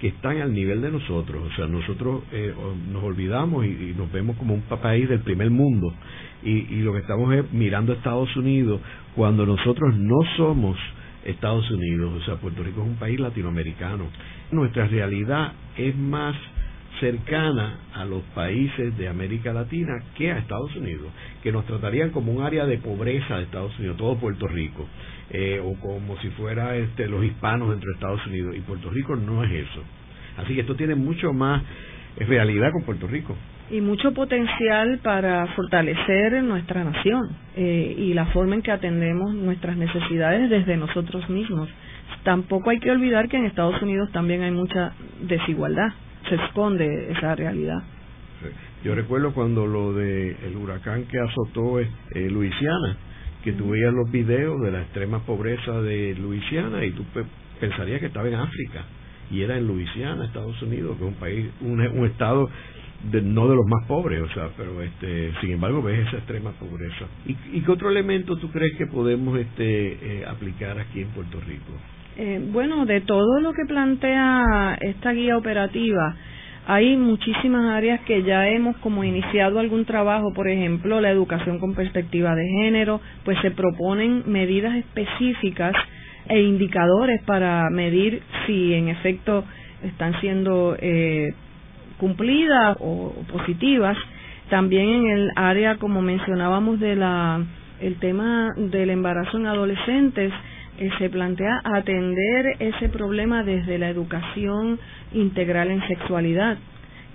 que están al nivel de nosotros. O sea, nosotros eh, nos olvidamos y, nos vemos como un país del primer mundo y, y lo que estamos es mirando a Estados Unidos cuando nosotros no somos Estados Unidos. O sea, Puerto Rico es un país latinoamericano. Nuestra realidad es más cercana a los países de América Latina que a Estados Unidos, que nos tratarían como un área de pobreza de Estados Unidos, todo Puerto Rico, eh, o como si fuera este, los hispanos entre Estados Unidos, y Puerto Rico no es eso. Así que esto tiene mucho más realidad con Puerto Rico. Y mucho potencial para fortalecer nuestra nación eh, y la forma en que atendemos nuestras necesidades desde nosotros mismos. Tampoco hay que olvidar que en Estados Unidos también hay mucha desigualdad se esconde esa realidad. Yo recuerdo cuando lo de el huracán que azotó eh, Luisiana, que tú veías los videos de la extrema pobreza de Luisiana y tú pensarías que estaba en África y era en Luisiana, Estados Unidos, que es un país, un, estado de, no de los más pobres, o sea, pero este, sin embargo ves esa extrema pobreza. ¿Y, qué otro elemento tú crees que podemos este, eh, aplicar aquí en Puerto Rico? Eh, bueno, de todo lo que plantea esta guía operativa, hay muchísimas áreas que ya hemos como iniciado algún trabajo, por ejemplo, la educación con perspectiva de género, pues se proponen medidas específicas e indicadores para medir si en efecto están siendo eh, cumplidas o, positivas. También en el área, como mencionábamos, de la el tema del embarazo en adolescentes, eh, se plantea atender ese problema desde la educación integral en sexualidad,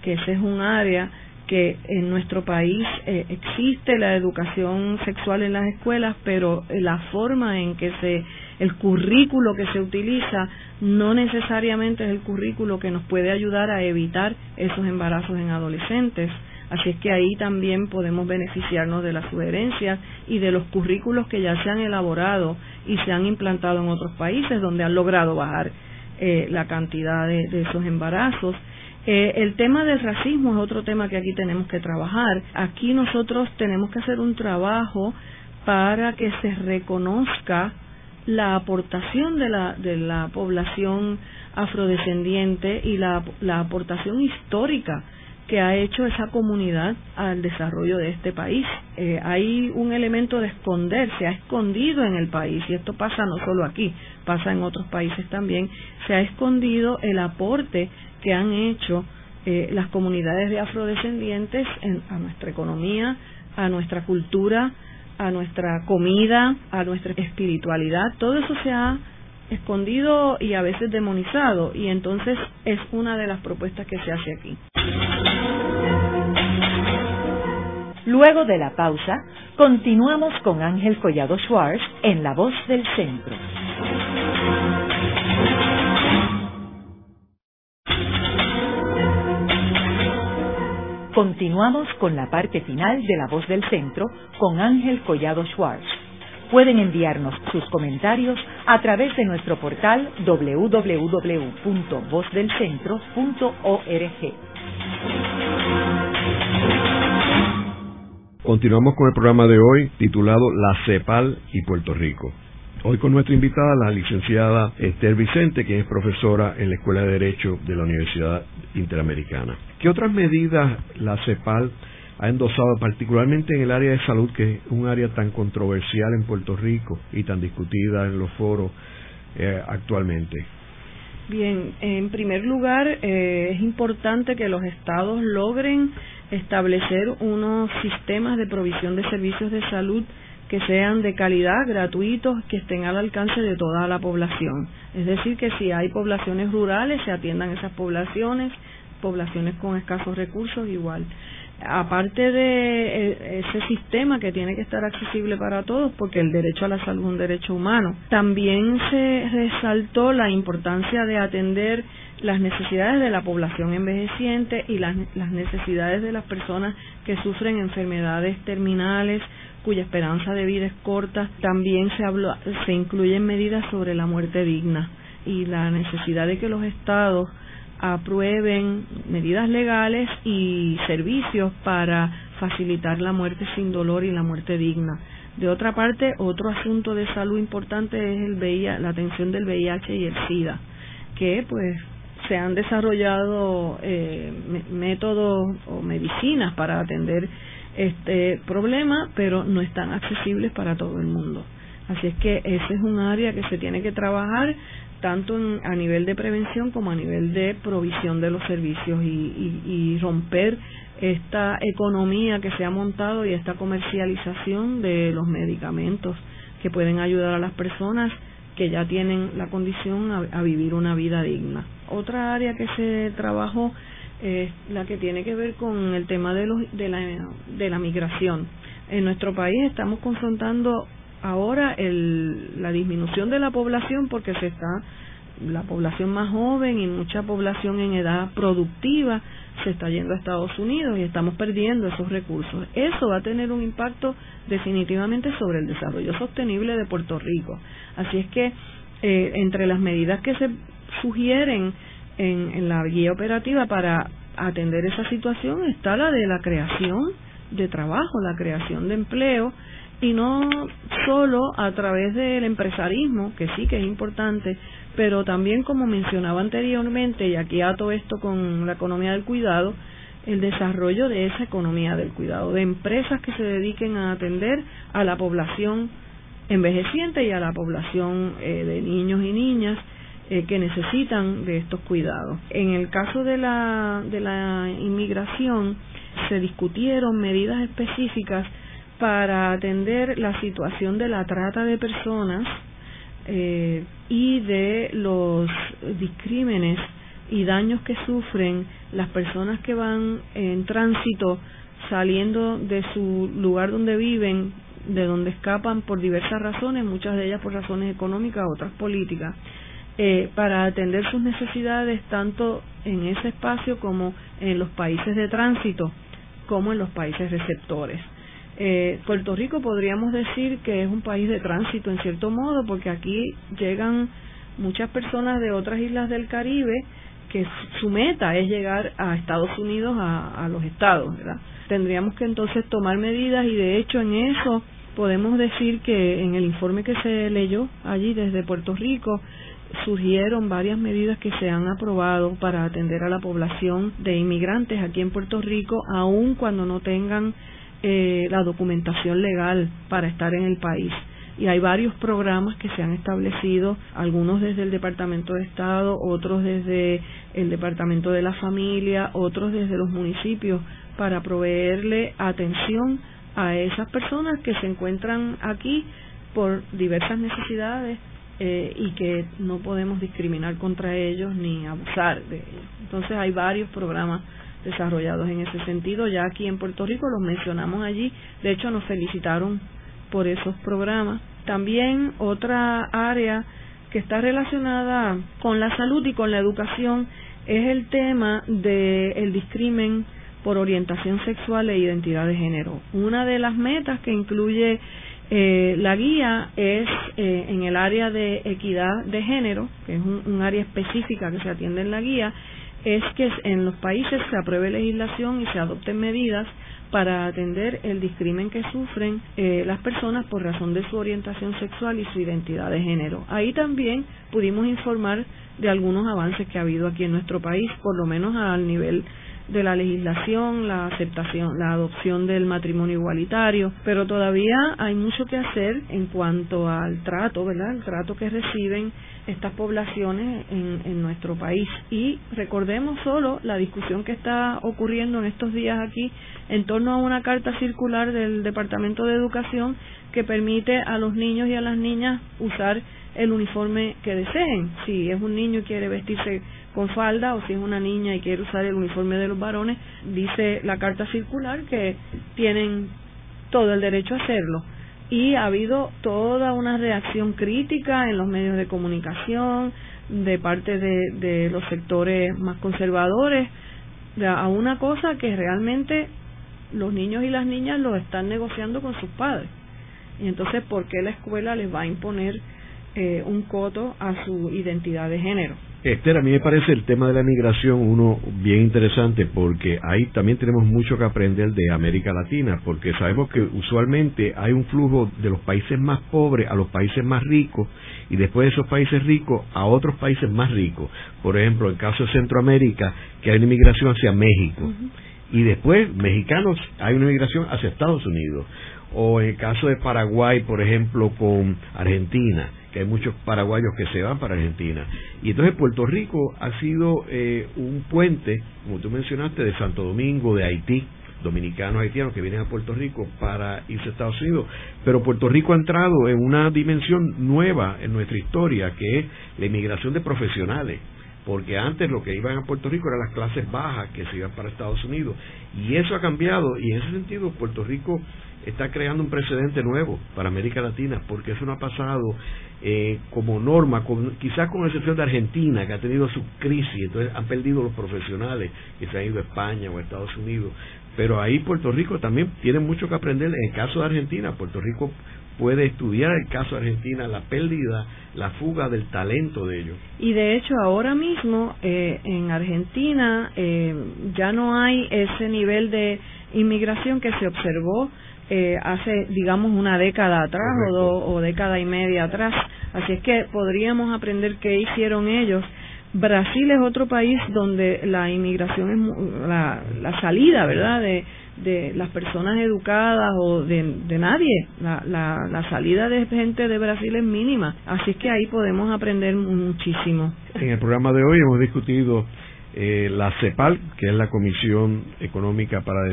que ese es un área que en nuestro país eh, existe la educación sexual en las escuelas, pero la forma en que se el currículo que se utiliza no necesariamente es el currículo que nos puede ayudar a evitar esos embarazos en adolescentes. Así es que ahí también podemos beneficiarnos de las sugerencias y de los currículos que ya se han elaborado y se han implantado en otros países donde han logrado bajar eh, la cantidad de, esos embarazos. Eh, el tema del racismo es otro tema que aquí tenemos que trabajar. Aquí nosotros tenemos que hacer un trabajo para que se reconozca la aportación de la, de la población afrodescendiente y la, la aportación histórica que ha hecho esa comunidad al desarrollo de este país. Eh, hay un elemento de esconder, se ha escondido en el país, y esto pasa no solo aquí, pasa en otros países también, se ha escondido el aporte que han hecho eh, las comunidades de afrodescendientes a nuestra economía, a nuestra cultura, a nuestra comida, a nuestra espiritualidad, todo eso se ha escondido y a veces demonizado y entonces es una de las propuestas que se hace aquí. Luego de la pausa, continuamos con Ángel Collado Schwartz en La Voz del Centro. Continuamos con la parte final de La Voz del Centro con Ángel Collado Schwartz. Pueden enviarnos sus comentarios a través de nuestro portal www.vozdelcentro.org. Continuamos con el programa de hoy titulado La CEPAL y Puerto Rico. Hoy con nuestra invitada, la licenciada Esther Vicente, que es profesora en la Escuela de Derecho de la Universidad Interamericana. ¿Qué otras medidas la CEPAL ha endosado particularmente en el área de salud, que es un área tan controversial en Puerto Rico y tan discutida en los foros eh, actualmente. Bien, en primer lugar, eh, es importante que los estados logren establecer unos sistemas de provisión de servicios de salud que sean de calidad, gratuitos, que estén al alcance de toda la población. Es decir, que si hay poblaciones rurales, se atiendan esas poblaciones, poblaciones con escasos recursos igual aparte de eh, ese sistema que tiene que estar accesible para todos, porque el derecho a la salud es un derecho humano, también se resaltó la importancia de atender las necesidades de la población envejeciente y las, las necesidades de las personas que sufren enfermedades terminales cuya esperanza de vida es corta. También se, habló, se incluyen medidas sobre la muerte digna y la necesidad de que los estados aprueben medidas legales y servicios para facilitar la muerte sin dolor y la muerte digna. De otra parte, otro asunto de salud importante es el la atención del VIH y el SIDA, que pues se han desarrollado eh, métodos o medicinas para atender este problema, pero no están accesibles para todo el mundo. Así es que ese es un área que se tiene que trabajar tanto a nivel de prevención como a nivel de provisión de los servicios y, romper esta economía que se ha montado y esta comercialización de los medicamentos que pueden ayudar a las personas que ya tienen la condición a, vivir una vida digna. Otra área que se trabajó es la que tiene que ver con el tema de, los, de, la, de la migración. En nuestro país estamos confrontando ahora el, la disminución de la población porque se está la población más joven y mucha población en edad productiva se está yendo a Estados Unidos y estamos perdiendo esos recursos. Eso va a tener un impacto definitivamente sobre el desarrollo sostenible de Puerto Rico. Así es que eh, entre las medidas que se sugieren en, en la guía operativa para atender esa situación está la de la creación de trabajo, la creación de empleo, y no solo a través del empresarismo, que sí que es importante, pero también como mencionaba anteriormente, y aquí ato esto con la economía del cuidado, el desarrollo de esa economía del cuidado, de empresas que se dediquen a atender a la población envejeciente y a la población eh, de niños y niñas eh, que necesitan de estos cuidados. En el caso de la, de la inmigración, se discutieron medidas específicas para atender la situación de la trata de personas eh, y de los discrímenes y daños que sufren las personas que van en tránsito saliendo de su lugar donde viven, de donde escapan por diversas razones, muchas de ellas por razones económicas, otras políticas, eh, para atender sus necesidades tanto en ese espacio como en los países de tránsito, como en los países receptores. Eh, Puerto Rico podríamos decir que es un país de tránsito en cierto modo, porque aquí llegan muchas personas de otras islas del Caribe que su meta es llegar a Estados Unidos, a, los estados, ¿verdad? Tendríamos que entonces tomar medidas y de hecho en eso podemos decir que en el informe que se leyó allí desde Puerto Rico surgieron varias medidas que se han aprobado para atender a la población de inmigrantes aquí en Puerto Rico, aun cuando no tengan eh, la documentación legal para estar en el país. Y hay varios programas que se han establecido, algunos desde el Departamento de Estado, otros desde el Departamento de la Familia, otros desde los municipios, para proveerle atención a esas personas que se encuentran aquí por diversas necesidades eh, y que no podemos discriminar contra ellos ni abusar de ellos. Entonces hay varios programas desarrollados en ese sentido. Ya aquí en Puerto Rico los mencionamos allí, de hecho nos felicitaron por esos programas. También otra área que está relacionada con la salud y con la educación es el tema del el discrimen por orientación sexual e identidad de género. Una de las metas que incluye eh, la guía es eh, en el área de equidad de género, que es un área específica que se atiende en la guía, es que en los países se apruebe legislación y se adopten medidas para atender el discrimen que sufren eh, las personas por razón de su orientación sexual y su identidad de género. Ahí también pudimos informar de algunos avances que ha habido aquí en nuestro país, por lo menos al nivel de la legislación, la aceptación, la adopción del matrimonio igualitario, pero todavía hay mucho que hacer en cuanto al trato, ¿verdad? El trato que reciben estas poblaciones en, en nuestro país. Y recordemos solo la discusión que está ocurriendo en estos días aquí en torno a una carta circular del Departamento de Educación que permite a los niños y a las niñas usar el uniforme que deseen. Si es un niño y quiere vestirse con falda o si es una niña y quiere usar el uniforme de los varones, dice la carta circular que tienen todo el derecho a hacerlo. Y ha habido toda una reacción crítica en los medios de comunicación de parte de, de los sectores más conservadores a una cosa que realmente los niños y las niñas lo están negociando con sus padres. Y entonces, ¿por qué la escuela les va a imponer eh, un coto a su identidad de género. Esther, a mí me parece el tema de la migración uno bien interesante porque ahí también tenemos mucho que aprender de América Latina, porque sabemos que usualmente hay un flujo de los países más pobres a los países más ricos y después de esos países ricos a otros países más ricos. Por ejemplo, en el caso de Centroamérica, que hay una inmigración hacia México. Y después, mexicanos, hay una inmigración hacia Estados Unidos. O en el caso de Paraguay, por ejemplo, con Argentina que hay muchos paraguayos que se van para Argentina. Y entonces Puerto Rico ha sido eh, un puente, como tú mencionaste, de Santo Domingo, de Haití, dominicanos haitianos que vienen a Puerto Rico para irse a Estados Unidos. Pero Puerto Rico ha entrado en una dimensión nueva en nuestra historia, que es la inmigración de profesionales porque antes lo que iban a Puerto Rico eran las clases bajas que se iban para Estados Unidos y eso ha cambiado y en ese sentido Puerto Rico está creando un precedente nuevo para América Latina, porque eso no ha pasado eh, como norma, quizás con excepción de Argentina, que ha tenido su crisis, entonces han perdido los profesionales que se han ido a España o a Estados Unidos, pero ahí Puerto Rico también tiene mucho que aprender. En el caso de Argentina, Puerto Rico puede estudiar el caso de Argentina, la pérdida, la fuga del talento de ellos. Y de hecho ahora mismo eh, en Argentina eh, ya no hay ese nivel de inmigración que se observó eh, hace, digamos, una década atrás o, o década y media atrás. Así es que podríamos aprender qué hicieron ellos. Brasil es otro país donde la inmigración es la, la salida, ¿verdad?, de, de las personas educadas o de, de nadie. La, la, la, salida de gente de Brasil es mínima. Así es que ahí podemos aprender muchísimo. En el programa de hoy hemos discutido eh, la CEPAL, que es la Comisión Económica para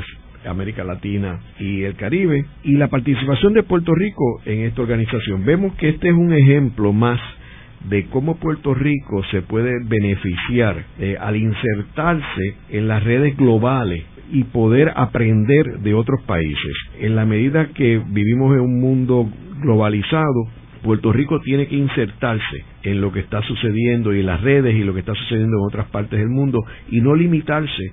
América Latina y el Caribe, y la participación de Puerto Rico en esta organización. Vemos que este es un ejemplo más de cómo Puerto Rico se puede beneficiar eh, al insertarse en las redes globales y poder aprender de otros países. En la medida que vivimos en un mundo globalizado, Puerto Rico tiene que insertarse en lo que está sucediendo y en las redes y lo que está sucediendo en otras partes del mundo y no limitarse